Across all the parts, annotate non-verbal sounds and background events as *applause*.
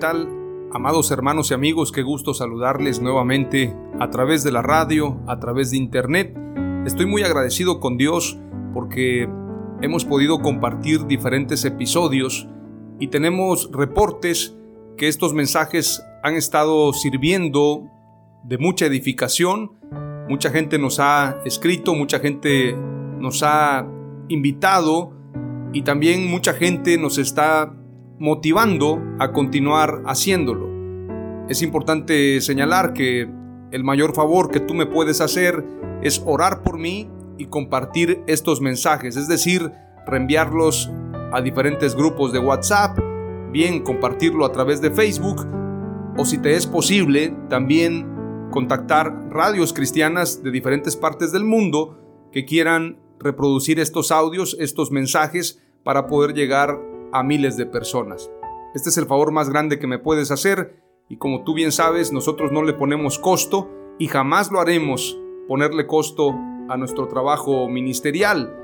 Tal? Amados hermanos y amigos, qué gusto saludarles nuevamente a través de la radio, a través de internet. Estoy muy agradecido con Dios porque hemos podido compartir diferentes episodios y tenemos reportes que estos mensajes han estado sirviendo de mucha edificación. Mucha gente nos ha escrito, mucha gente nos ha invitado y también mucha gente nos está motivando a continuar haciéndolo. Es importante señalar que el mayor favor que tú me puedes hacer es orar por mí y compartir estos mensajes, es decir, reenviarlos a diferentes grupos de WhatsApp, bien compartirlo a través de Facebook o si te es posible también contactar radios cristianas de diferentes partes del mundo que quieran reproducir estos audios, estos mensajes para poder llegar a miles de personas. Este es el favor más grande que me puedes hacer y como tú bien sabes, nosotros no le ponemos costo y jamás lo haremos ponerle costo a nuestro trabajo ministerial.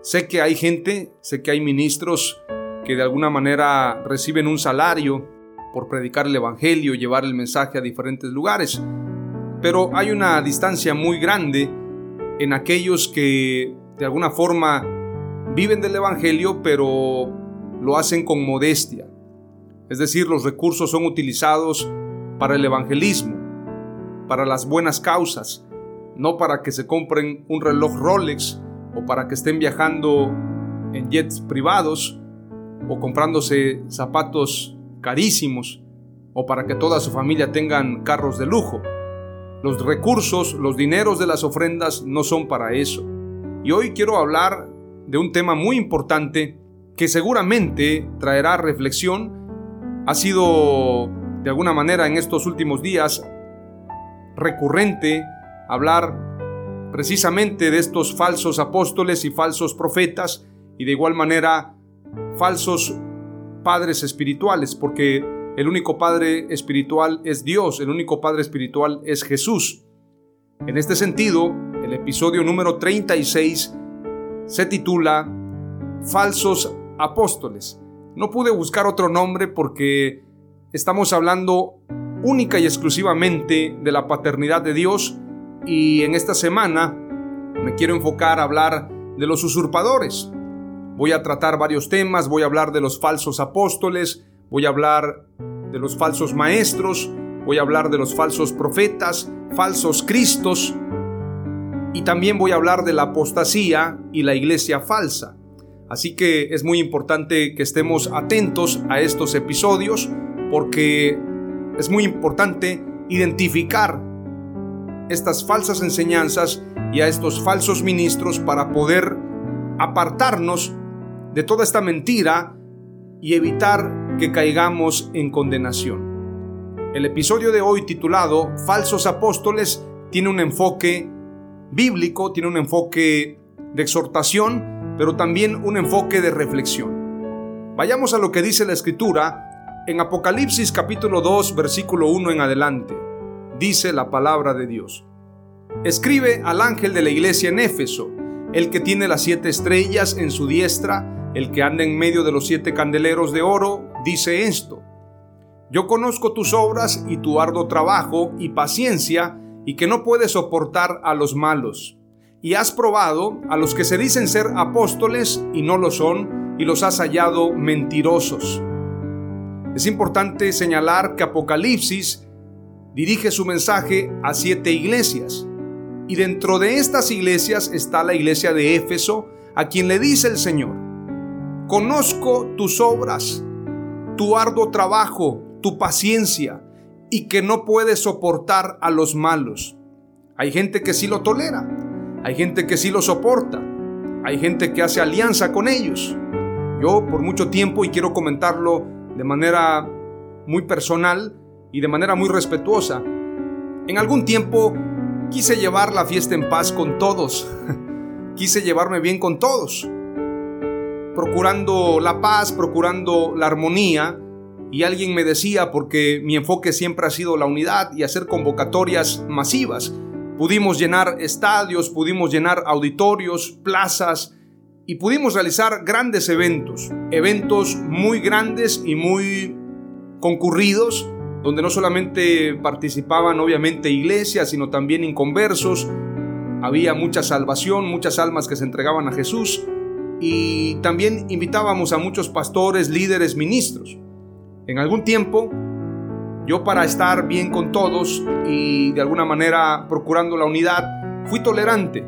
Sé que hay gente, sé que hay ministros que de alguna manera reciben un salario por predicar el Evangelio, llevar el mensaje a diferentes lugares, pero hay una distancia muy grande en aquellos que de alguna forma viven del Evangelio, pero lo hacen con modestia. Es decir, los recursos son utilizados para el evangelismo, para las buenas causas, no para que se compren un reloj Rolex o para que estén viajando en jets privados o comprándose zapatos carísimos o para que toda su familia tengan carros de lujo. Los recursos, los dineros de las ofrendas no son para eso. Y hoy quiero hablar de un tema muy importante que seguramente traerá reflexión, ha sido de alguna manera en estos últimos días recurrente hablar precisamente de estos falsos apóstoles y falsos profetas y de igual manera falsos padres espirituales, porque el único padre espiritual es Dios, el único padre espiritual es Jesús. En este sentido, el episodio número 36 se titula Falsos apóstoles. No pude buscar otro nombre porque estamos hablando única y exclusivamente de la paternidad de Dios y en esta semana me quiero enfocar a hablar de los usurpadores. Voy a tratar varios temas, voy a hablar de los falsos apóstoles, voy a hablar de los falsos maestros, voy a hablar de los falsos profetas, falsos cristos y también voy a hablar de la apostasía y la iglesia falsa. Así que es muy importante que estemos atentos a estos episodios porque es muy importante identificar estas falsas enseñanzas y a estos falsos ministros para poder apartarnos de toda esta mentira y evitar que caigamos en condenación. El episodio de hoy titulado Falsos Apóstoles tiene un enfoque bíblico, tiene un enfoque de exhortación, pero también un enfoque de reflexión. Vayamos a lo que dice la escritura en Apocalipsis capítulo 2 versículo 1 en adelante. Dice la palabra de Dios. Escribe al ángel de la iglesia en Éfeso, el que tiene las siete estrellas en su diestra, el que anda en medio de los siete candeleros de oro, dice esto. Yo conozco tus obras y tu arduo trabajo y paciencia, y que no puedes soportar a los malos. Y has probado a los que se dicen ser apóstoles y no lo son, y los has hallado mentirosos. Es importante señalar que Apocalipsis dirige su mensaje a siete iglesias. Y dentro de estas iglesias está la iglesia de Éfeso, a quien le dice el Señor, conozco tus obras, tu arduo trabajo, tu paciencia y que no puedes soportar a los malos. Hay gente que sí lo tolera, hay gente que sí lo soporta, hay gente que hace alianza con ellos. Yo por mucho tiempo, y quiero comentarlo de manera muy personal y de manera muy respetuosa, en algún tiempo quise llevar la fiesta en paz con todos, *laughs* quise llevarme bien con todos, procurando la paz, procurando la armonía, y alguien me decía, porque mi enfoque siempre ha sido la unidad y hacer convocatorias masivas, pudimos llenar estadios, pudimos llenar auditorios, plazas y pudimos realizar grandes eventos, eventos muy grandes y muy concurridos, donde no solamente participaban obviamente iglesias, sino también inconversos, había mucha salvación, muchas almas que se entregaban a Jesús. Y también invitábamos a muchos pastores, líderes, ministros. En algún tiempo, yo para estar bien con todos y de alguna manera procurando la unidad, fui tolerante.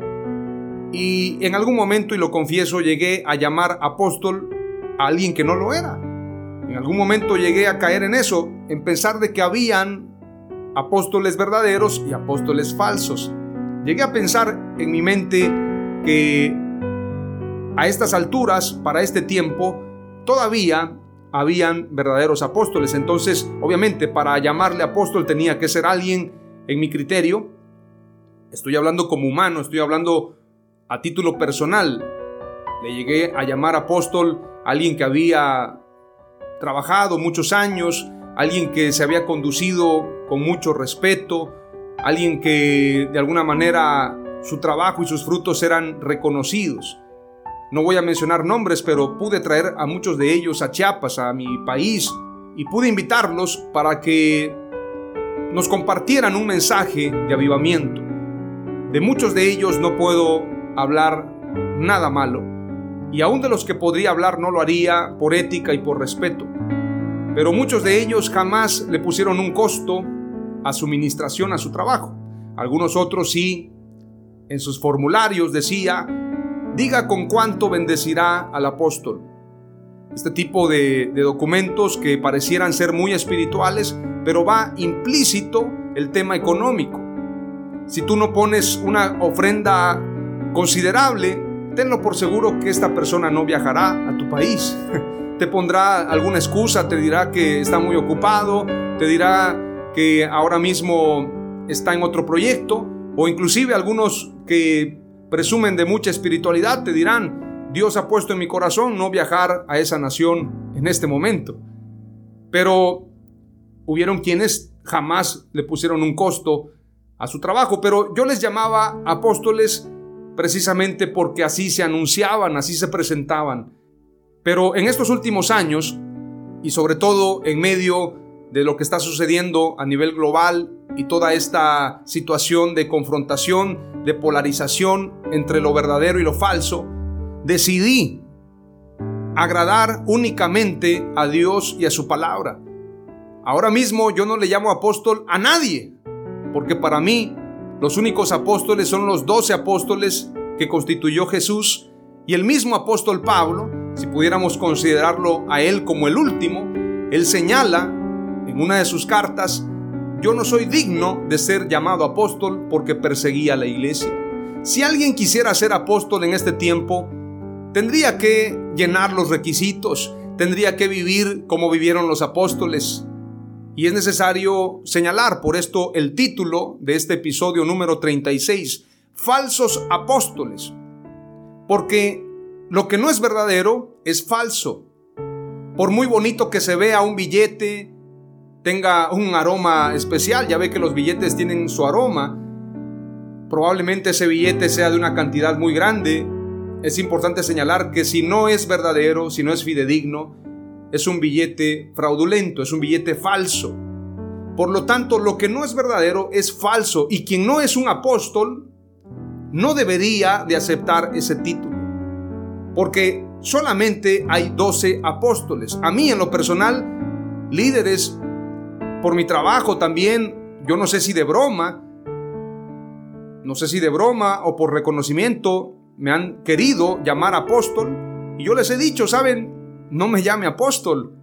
Y en algún momento, y lo confieso, llegué a llamar apóstol a alguien que no lo era. En algún momento llegué a caer en eso, en pensar de que habían apóstoles verdaderos y apóstoles falsos. Llegué a pensar en mi mente que a estas alturas, para este tiempo, todavía habían verdaderos apóstoles. Entonces, obviamente, para llamarle apóstol tenía que ser alguien, en mi criterio, estoy hablando como humano, estoy hablando a título personal. Le llegué a llamar apóstol a alguien que había trabajado muchos años, alguien que se había conducido con mucho respeto, alguien que de alguna manera su trabajo y sus frutos eran reconocidos. No voy a mencionar nombres, pero pude traer a muchos de ellos a Chiapas, a mi país, y pude invitarlos para que nos compartieran un mensaje de avivamiento. De muchos de ellos no puedo hablar nada malo, y aún de los que podría hablar no lo haría por ética y por respeto. Pero muchos de ellos jamás le pusieron un costo a su ministración, a su trabajo. Algunos otros sí, en sus formularios decía, diga con cuánto bendecirá al apóstol. Este tipo de, documentos que parecieran ser muy espirituales, pero va implícito el tema económico. Si tú no pones una ofrenda considerable, tenlo por seguro que esta persona no viajará a tu país. *laughs* Te pondrá alguna excusa, te dirá que está muy ocupado, te dirá que ahora mismo está en otro proyecto, o inclusive algunos que presumen de mucha espiritualidad, te dirán, Dios ha puesto en mi corazón no viajar a esa nación en este momento. Pero hubieron quienes jamás le pusieron un costo a su trabajo, pero yo les llamaba apóstoles precisamente porque así se anunciaban, así se presentaban. Pero en estos últimos años, y sobre todo en medio de lo que está sucediendo a nivel global y toda esta situación de confrontación, de polarización entre lo verdadero y lo falso, decidí agradar únicamente a Dios y a su palabra. Ahora mismo yo no le llamo apóstol a nadie, porque para mí los únicos apóstoles son los doce apóstoles que constituyó Jesús y el mismo apóstol Pablo, si pudiéramos considerarlo a él como el último, él señala en una de sus cartas, yo no soy digno de ser llamado apóstol porque perseguía la iglesia. Si alguien quisiera ser apóstol en este tiempo, tendría que llenar los requisitos, tendría que vivir como vivieron los apóstoles. Y es necesario señalar por esto el título de este episodio número 36, falsos apóstoles. Porque lo que no es verdadero es falso. Por muy bonito que se vea un billete, tenga un aroma especial. Ya ve que los billetes tienen su aroma. Probablemente ese billete sea de una cantidad muy grande. Es importante señalar que si no es verdadero, si no es fidedigno, es un billete fraudulento, es un billete falso. Por lo tanto, lo que no es verdadero es falso y quien no es un apóstol no debería de aceptar ese título. Porque solamente hay 12 apóstoles. A mí en lo personal, líderes, por mi trabajo también, yo no sé si de broma, no sé si de broma o por reconocimiento, me han querido llamar apóstol. Y yo les he dicho, ¿saben? No me llame apóstol,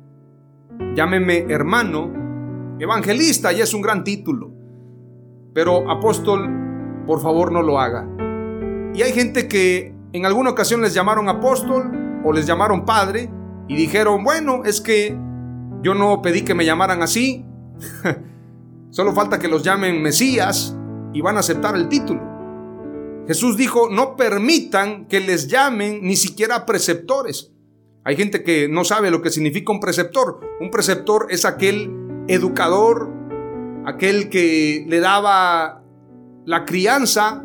llámeme hermano Evangelista ya es un gran título, pero apóstol, por favor no lo haga. Y hay gente que en alguna ocasión les llamaron apóstol o les llamaron padre y dijeron, bueno, es que yo no pedí que me llamaran así, *laughs* solo falta que los llamen Mesías y van a aceptar el título. Jesús dijo, no permitan que les llamen ni siquiera preceptores. Hay gente que no sabe lo que significa un preceptor. Un preceptor es aquel educador, aquel que le daba la crianza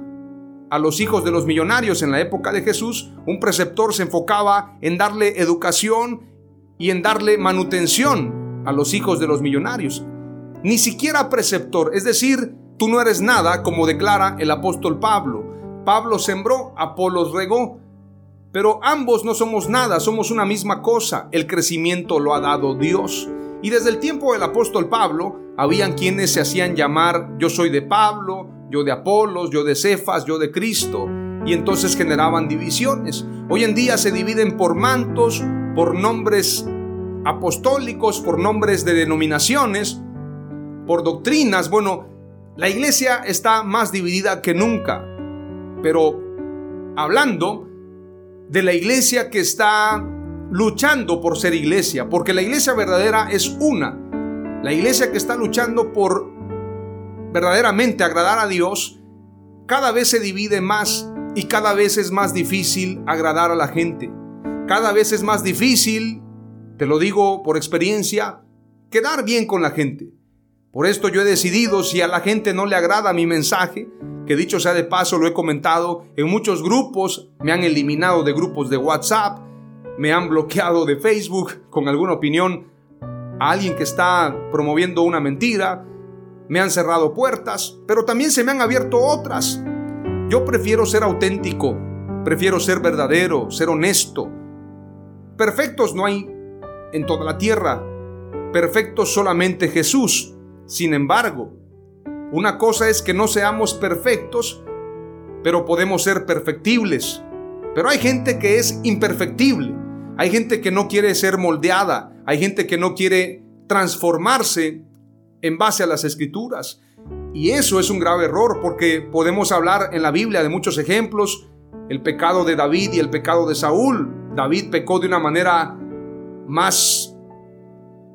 a los hijos de los millonarios en la época de Jesús, un preceptor se enfocaba en darle educación y en darle manutención a los hijos de los millonarios. Ni siquiera preceptor, es decir, tú no eres nada, como declara el apóstol Pablo. Pablo sembró, Apolos regó, pero ambos no somos nada, somos una misma cosa. El crecimiento lo ha dado Dios. Y desde el tiempo del apóstol Pablo, habían quienes se hacían llamar yo soy de Pablo, yo de Apolos, yo de Cefas, yo de Cristo, y entonces generaban divisiones. Hoy en día se dividen por mantos, por nombres apostólicos, por nombres de denominaciones, por doctrinas. Bueno, la iglesia está más dividida que nunca, pero hablando de la iglesia que está luchando por ser iglesia, porque la iglesia verdadera es una. La iglesia que está luchando por verdaderamente agradar a Dios, cada vez se divide más y cada vez es más difícil agradar a la gente. Cada vez es más difícil, te lo digo por experiencia, quedar bien con la gente. Por esto yo he decidido, si a la gente no le agrada mi mensaje, que dicho sea de paso lo he comentado, en muchos grupos me han eliminado de grupos de WhatsApp, me han bloqueado de Facebook con alguna opinión a alguien que está promoviendo una mentira, me han cerrado puertas, pero también se me han abierto otras. Yo prefiero ser auténtico, prefiero ser verdadero, ser honesto. Perfectos no hay en toda la tierra, perfectos solamente Jesús. Sin embargo, una cosa es que no seamos perfectos, pero podemos ser perfectibles. Pero hay gente que es imperfectible. Hay gente que no quiere ser moldeada, hay gente que no quiere transformarse en base a las escrituras. Y eso es un grave error porque podemos hablar en la Biblia de muchos ejemplos, el pecado de David y el pecado de Saúl. David pecó de una manera más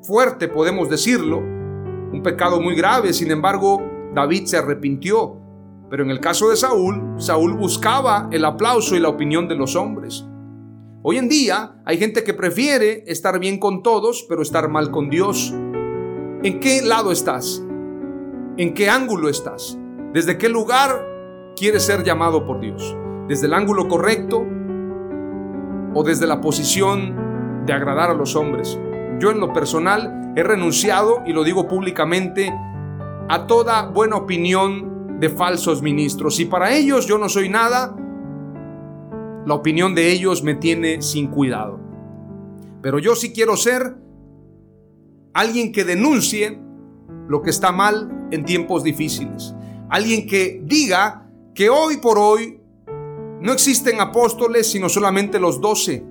fuerte, podemos decirlo, un pecado muy grave, sin embargo, David se arrepintió. Pero en el caso de Saúl, Saúl buscaba el aplauso y la opinión de los hombres. Hoy en día hay gente que prefiere estar bien con todos, pero estar mal con Dios. ¿En qué lado estás? ¿En qué ángulo estás? ¿Desde qué lugar quieres ser llamado por Dios? ¿Desde el ángulo correcto o desde la posición de agradar a los hombres? Yo en lo personal he renunciado, y lo digo públicamente, a toda buena opinión de falsos ministros. Y para ellos yo no soy nada, la opinión de ellos me tiene sin cuidado. Pero yo sí quiero ser alguien que denuncie lo que está mal en tiempos difíciles. Alguien que diga que hoy por hoy no existen apóstoles sino solamente los doce.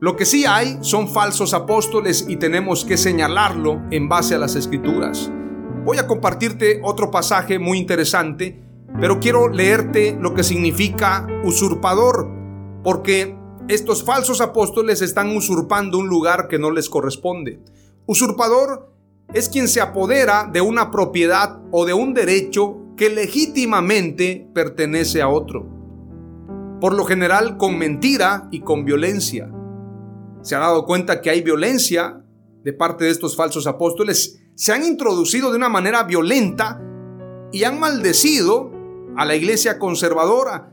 Lo que sí hay son falsos apóstoles y tenemos que señalarlo en base a las escrituras. Voy a compartirte otro pasaje muy interesante pero quiero leerte lo que significa usurpador, porque estos falsos apóstoles están usurpando un lugar que no les corresponde. Usurpador es quien se apodera de una propiedad o de un derecho que legítimamente pertenece a otro. Por lo general con mentira y con violencia. Se ha dado cuenta que hay violencia de parte de estos falsos apóstoles. Se han introducido de una manera violenta y han maldecido a la iglesia conservadora.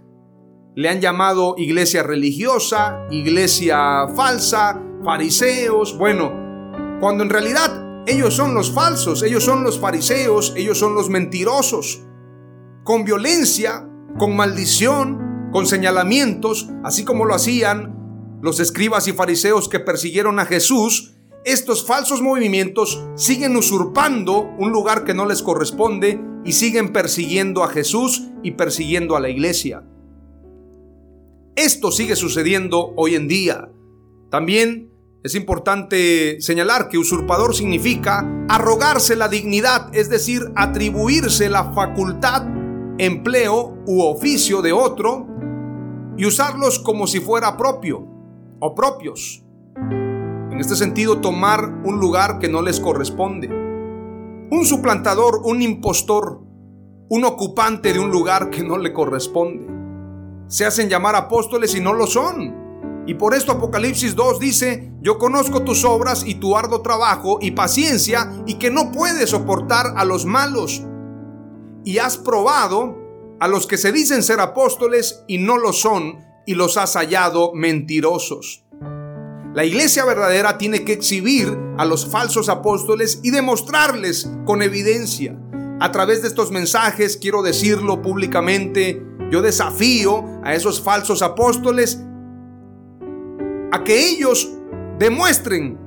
Le han llamado iglesia religiosa, iglesia falsa, fariseos, bueno, cuando en realidad ellos son los falsos, ellos son los fariseos, ellos son los mentirosos, con violencia, con maldición, con señalamientos, así como lo hacían los escribas y fariseos que persiguieron a Jesús, estos falsos movimientos siguen usurpando un lugar que no les corresponde y siguen persiguiendo a Jesús y persiguiendo a la iglesia. Esto sigue sucediendo hoy en día. También es importante señalar que usurpador significa arrogarse la dignidad, es decir, atribuirse la facultad, empleo u oficio de otro y usarlos como si fuera propio o propios. En este sentido, tomar un lugar que no les corresponde. Un suplantador, un impostor, un ocupante de un lugar que no le corresponde se hacen llamar apóstoles y no lo son. Y por esto Apocalipsis 2 dice, yo conozco tus obras y tu arduo trabajo y paciencia y que no puedes soportar a los malos. Y has probado a los que se dicen ser apóstoles y no lo son y los has hallado mentirosos. La iglesia verdadera tiene que exhibir a los falsos apóstoles y demostrarles con evidencia. A través de estos mensajes quiero decirlo públicamente, yo desafío a esos falsos apóstoles a que ellos demuestren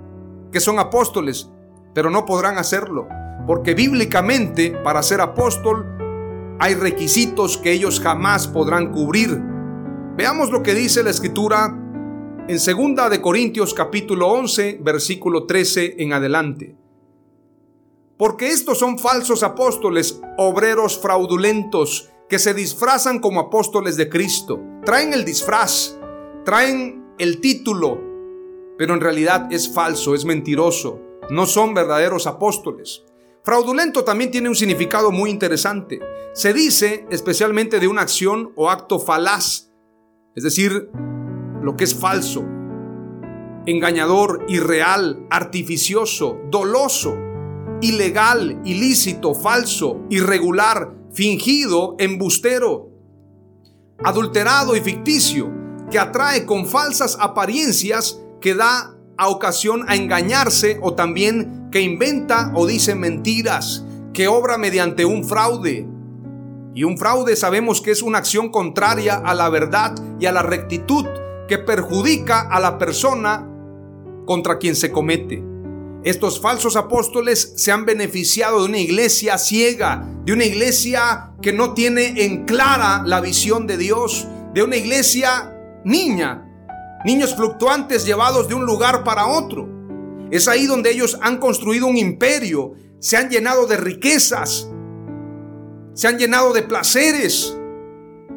que son apóstoles, pero no podrán hacerlo, porque bíblicamente para ser apóstol hay requisitos que ellos jamás podrán cubrir. Veamos lo que dice la escritura en 2 de Corintios capítulo 11, versículo 13 en adelante. Porque estos son falsos apóstoles, obreros fraudulentos, que se disfrazan como apóstoles de Cristo. Traen el disfraz, traen el título, pero en realidad es falso, es mentiroso. No son verdaderos apóstoles. Fraudulento también tiene un significado muy interesante. Se dice especialmente de una acción o acto falaz, es decir, lo que es falso, engañador, irreal, artificioso, doloso, ilegal, ilícito, falso, irregular, fingido, embustero, adulterado y ficticio, que atrae con falsas apariencias, que da ocasión a engañarse o también que inventa o dice mentiras, que obra mediante un fraude. Y un fraude sabemos que es una acción contraria a la verdad y a la rectitud que perjudica a la persona contra quien se comete. Estos falsos apóstoles se han beneficiado de una iglesia ciega, de una iglesia que no tiene en clara la visión de Dios, de una iglesia niña, niños fluctuantes llevados de un lugar para otro. Es ahí donde ellos han construido un imperio, se han llenado de riquezas, se han llenado de placeres,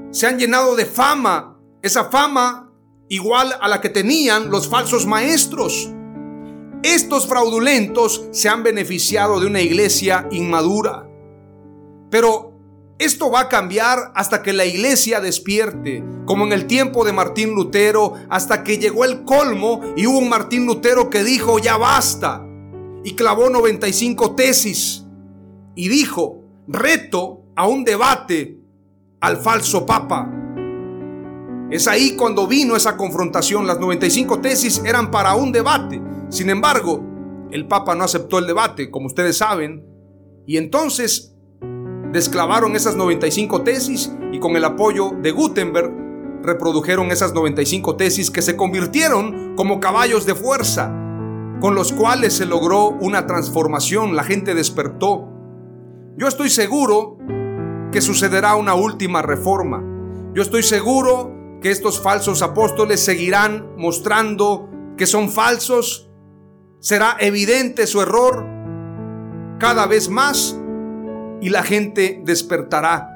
se han llenado de fama, esa fama igual a la que tenían los falsos maestros. Estos fraudulentos se han beneficiado de una iglesia inmadura. Pero esto va a cambiar hasta que la iglesia despierte, como en el tiempo de Martín Lutero, hasta que llegó el colmo y hubo un Martín Lutero que dijo, ya basta, y clavó 95 tesis, y dijo, reto a un debate al falso papa. Es ahí cuando vino esa confrontación. Las 95 tesis eran para un debate. Sin embargo, el Papa no aceptó el debate, como ustedes saben, y entonces desclavaron esas 95 tesis y con el apoyo de Gutenberg reprodujeron esas 95 tesis que se convirtieron como caballos de fuerza, con los cuales se logró una transformación, la gente despertó. Yo estoy seguro que sucederá una última reforma. Yo estoy seguro que estos falsos apóstoles seguirán mostrando que son falsos, será evidente su error cada vez más y la gente despertará.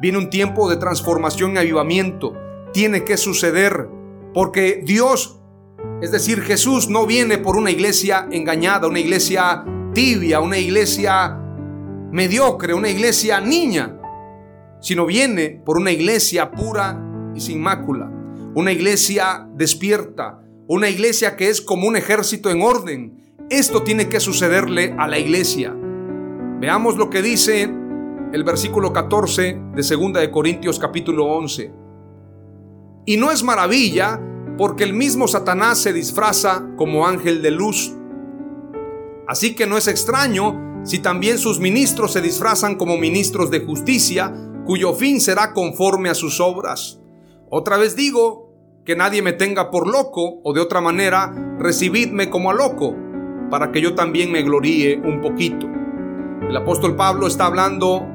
Viene un tiempo de transformación y avivamiento. Tiene que suceder porque Dios, es decir, Jesús no viene por una iglesia engañada, una iglesia tibia, una iglesia mediocre, una iglesia niña, sino viene por una iglesia pura y sin mácula. Una iglesia despierta, una iglesia que es como un ejército en orden. Esto tiene que sucederle a la iglesia. Veamos lo que dice el versículo 14 de 2 de Corintios capítulo 11. Y no es maravilla porque el mismo Satanás se disfraza como ángel de luz. Así que no es extraño si también sus ministros se disfrazan como ministros de justicia, cuyo fin será conforme a sus obras. Otra vez digo, que nadie me tenga por loco, o de otra manera, recibidme como a loco, para que yo también me gloríe un poquito. El apóstol Pablo está hablando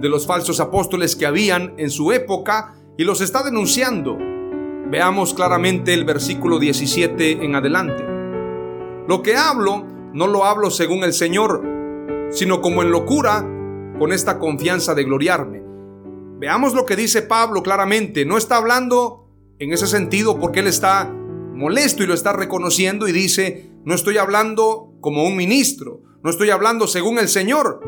de los falsos apóstoles que habían en su época y los está denunciando. Veamos claramente el versículo 17 en adelante. Lo que hablo no lo hablo según el Señor, sino como en locura, con esta confianza de gloriarme. Veamos lo que dice Pablo claramente. No está hablando en ese sentido porque él está molesto y lo está reconociendo y dice, no estoy hablando como un ministro, no estoy hablando según el Señor,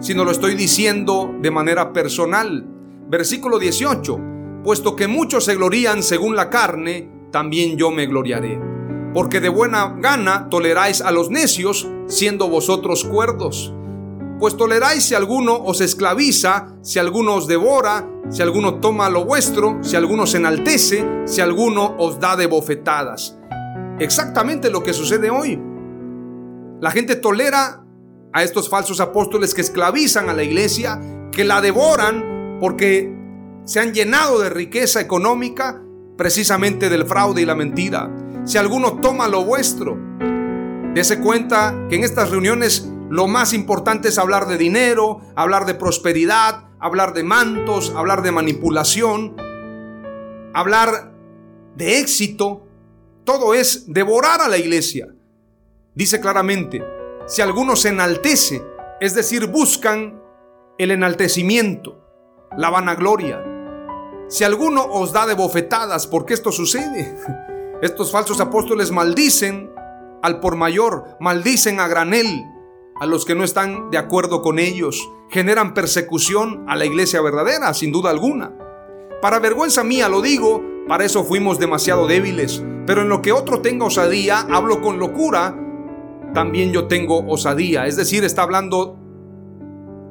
sino lo estoy diciendo de manera personal. Versículo 18, puesto que muchos se glorían según la carne, también yo me gloriaré porque de buena gana toleráis a los necios, siendo vosotros cuerdos. Pues toleráis si alguno os esclaviza, si alguno os devora, si alguno toma lo vuestro, si alguno se enaltece, si alguno os da de bofetadas. Exactamente lo que sucede hoy. La gente tolera a estos falsos apóstoles que esclavizan a la iglesia, que la devoran porque se han llenado de riqueza económica precisamente del fraude y la mentira si alguno toma lo vuestro. Dese cuenta que en estas reuniones lo más importante es hablar de dinero, hablar de prosperidad, hablar de mantos, hablar de manipulación, hablar de éxito. Todo es devorar a la iglesia. Dice claramente, si alguno se enaltece, es decir, buscan el enaltecimiento, la vanagloria. Si alguno os da de bofetadas, porque esto sucede, *laughs* Estos falsos apóstoles maldicen al por mayor, maldicen a granel a los que no están de acuerdo con ellos, generan persecución a la iglesia verdadera, sin duda alguna. Para vergüenza mía lo digo, para eso fuimos demasiado débiles, pero en lo que otro tenga osadía, hablo con locura, también yo tengo osadía, es decir, está hablando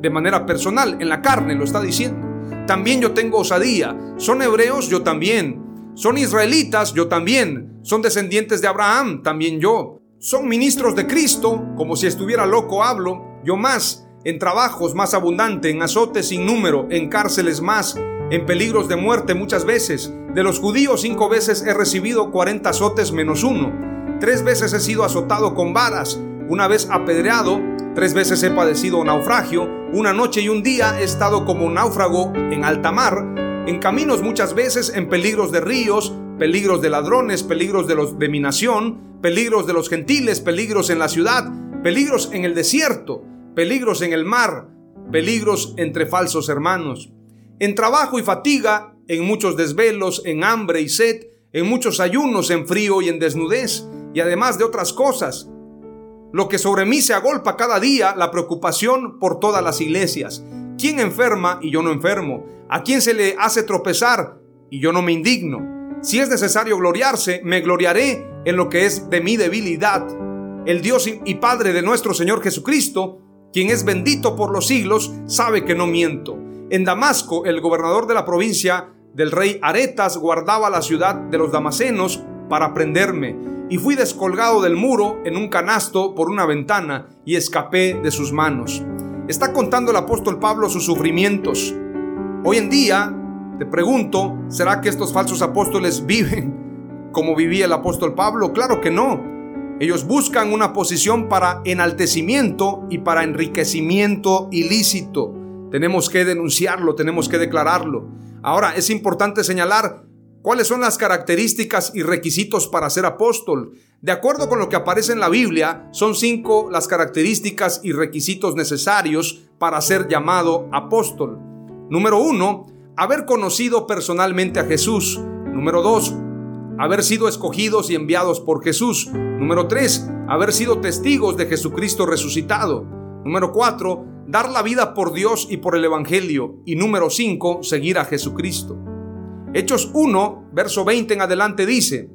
de manera personal, en la carne lo está diciendo. También yo tengo osadía, son hebreos, yo también, son israelitas, yo también. Son descendientes de Abraham, también yo. Son ministros de Cristo, como si estuviera loco hablo, yo más. En trabajos más abundante, en azotes sin número, en cárceles más, en peligros de muerte muchas veces. De los judíos cinco veces he recibido cuarenta azotes menos uno. Tres veces he sido azotado con varas, una vez apedreado, tres veces he padecido naufragio, una noche y un día he estado como náufrago en alta mar, en caminos muchas veces, en peligros de ríos, peligros de ladrones, peligros de los de mi nación, peligros de los gentiles, peligros en la ciudad, peligros en el desierto, peligros en el mar, peligros entre falsos hermanos, en trabajo y fatiga, en muchos desvelos, en hambre y sed, en muchos ayunos, en frío y en desnudez, y además de otras cosas. Lo que sobre mí se agolpa cada día, la preocupación por todas las iglesias. ¿Quién enferma y yo no enfermo? ¿A quién se le hace tropezar y yo no me indigno? Si es necesario gloriarse, me gloriaré en lo que es de mi debilidad. El Dios y Padre de nuestro Señor Jesucristo, quien es bendito por los siglos, sabe que no miento. En Damasco, el gobernador de la provincia del rey Aretas guardaba la ciudad de los damasenos para prenderme, y fui descolgado del muro en un canasto por una ventana y escapé de sus manos. Está contando el apóstol Pablo sus sufrimientos. Hoy en día, te pregunto, ¿será que estos falsos apóstoles *laughs* viven como vivía el apóstol Pablo? Claro que no. Ellos buscan una posición para enaltecimiento y para enriquecimiento ilícito. Tenemos que denunciarlo, tenemos que declararlo. Ahora, es importante señalar cuáles son las características y requisitos para ser apóstol. De acuerdo con lo que aparece en la Biblia, son cinco las características y requisitos necesarios para ser llamado apóstol. Número uno, haber conocido personalmente a Jesús. Número dos, haber sido escogidos y enviados por Jesús. Número tres, haber sido testigos de Jesucristo resucitado. Número cuatro, dar la vida por Dios y por el Evangelio. Y número cinco, seguir a Jesucristo. Hechos 1, verso 20 en adelante dice,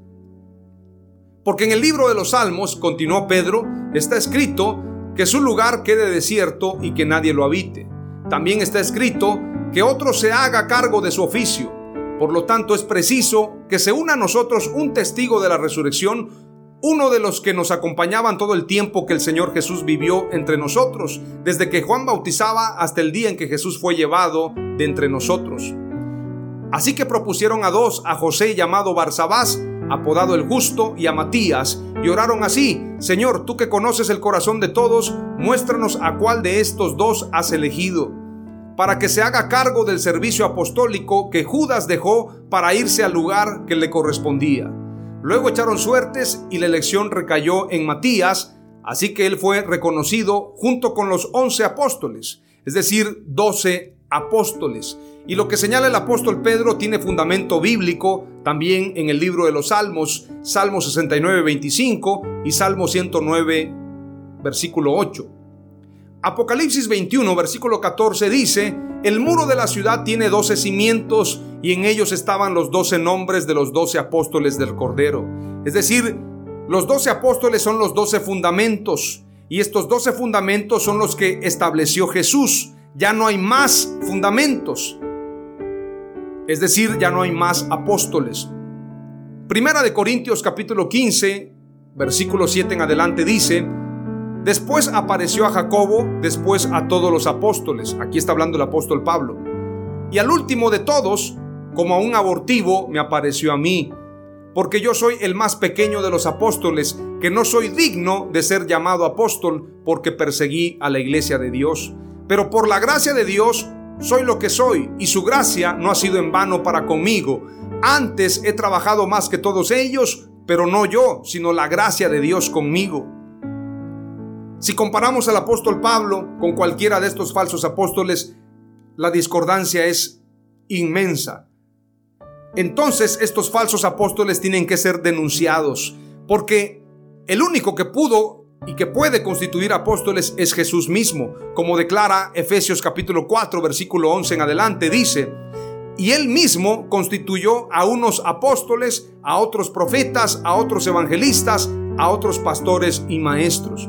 porque en el libro de los Salmos, continuó Pedro, está escrito que su lugar quede desierto y que nadie lo habite. También está escrito que otro se haga cargo de su oficio. Por lo tanto, es preciso que se una a nosotros un testigo de la resurrección, uno de los que nos acompañaban todo el tiempo que el Señor Jesús vivió entre nosotros, desde que Juan bautizaba hasta el día en que Jesús fue llevado de entre nosotros. Así que propusieron a dos, a José llamado Barsabás, apodado el justo, y a Matías, y oraron así, Señor, tú que conoces el corazón de todos, muéstranos a cuál de estos dos has elegido, para que se haga cargo del servicio apostólico que Judas dejó para irse al lugar que le correspondía. Luego echaron suertes y la elección recayó en Matías, así que él fue reconocido junto con los once apóstoles, es decir, doce apóstoles. Y lo que señala el apóstol Pedro tiene fundamento bíblico también en el libro de los Salmos, Salmo 69, 25 y Salmo 109, versículo 8. Apocalipsis 21, versículo 14 dice, el muro de la ciudad tiene doce cimientos y en ellos estaban los doce nombres de los doce apóstoles del Cordero. Es decir, los doce apóstoles son los doce fundamentos y estos doce fundamentos son los que estableció Jesús. Ya no hay más fundamentos. Es decir, ya no hay más apóstoles. Primera de Corintios capítulo 15, versículo 7 en adelante dice, después apareció a Jacobo, después a todos los apóstoles. Aquí está hablando el apóstol Pablo. Y al último de todos, como a un abortivo, me apareció a mí, porque yo soy el más pequeño de los apóstoles, que no soy digno de ser llamado apóstol porque perseguí a la iglesia de Dios. Pero por la gracia de Dios, soy lo que soy y su gracia no ha sido en vano para conmigo. Antes he trabajado más que todos ellos, pero no yo, sino la gracia de Dios conmigo. Si comparamos al apóstol Pablo con cualquiera de estos falsos apóstoles, la discordancia es inmensa. Entonces estos falsos apóstoles tienen que ser denunciados, porque el único que pudo y que puede constituir apóstoles es Jesús mismo, como declara Efesios capítulo 4 versículo 11 en adelante, dice, y él mismo constituyó a unos apóstoles, a otros profetas, a otros evangelistas, a otros pastores y maestros,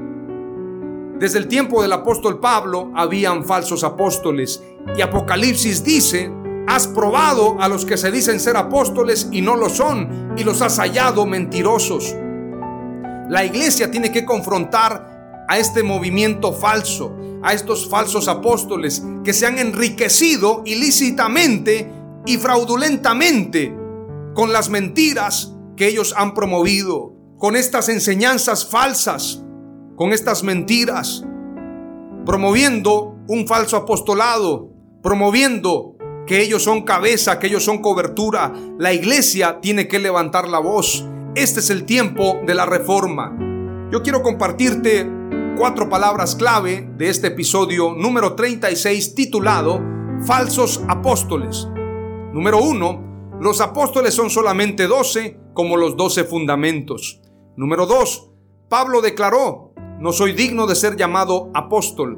Desde el tiempo del apóstol Pablo habían falsos apóstoles y Apocalipsis dice, has probado a los que se dicen ser apóstoles y no lo son y los has hallado mentirosos. La iglesia tiene que confrontar a este movimiento falso, a estos falsos apóstoles que se han enriquecido ilícitamente y fraudulentamente con las mentiras que ellos han promovido, con estas enseñanzas falsas, con estas mentiras, promoviendo un falso apostolado, promoviendo que ellos son cabeza, que ellos son cobertura. La iglesia tiene que levantar la voz este es el tiempo de la reforma. Yo quiero compartirte cuatro palabras clave de este episodio número 36 titulado Falsos Apóstoles. Número uno, los apóstoles son solamente doce como los doce fundamentos. Número dos, Pablo declaró, no soy digno de ser llamado apóstol.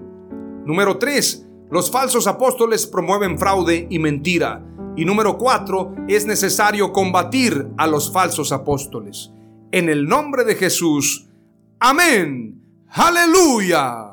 Número tres, los falsos apóstoles promueven fraude y mentira. Y número cuatro, es necesario combatir a los falsos apóstoles. En el nombre de Jesús. Amén. Aleluya.